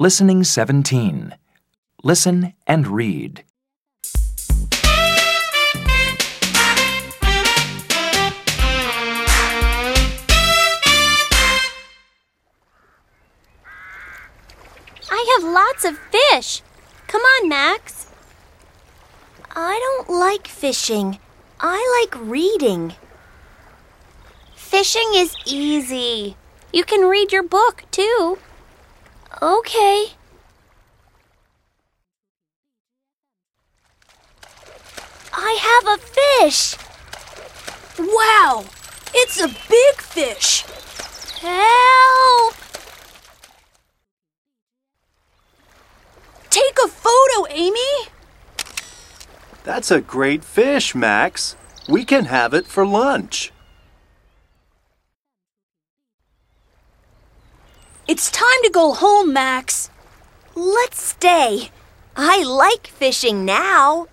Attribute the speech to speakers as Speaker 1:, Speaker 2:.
Speaker 1: Listening 17. Listen and read.
Speaker 2: I have lots of fish. Come on, Max.
Speaker 3: I don't like fishing. I like reading.
Speaker 2: Fishing is easy. You can read your book, too.
Speaker 3: Okay. I have a fish.
Speaker 4: Wow! It's a big fish.
Speaker 3: Help!
Speaker 4: Take a photo, Amy.
Speaker 5: That's a great fish, Max. We can have it for lunch.
Speaker 4: It's time to go home, Max.
Speaker 3: Let's stay. I like fishing now.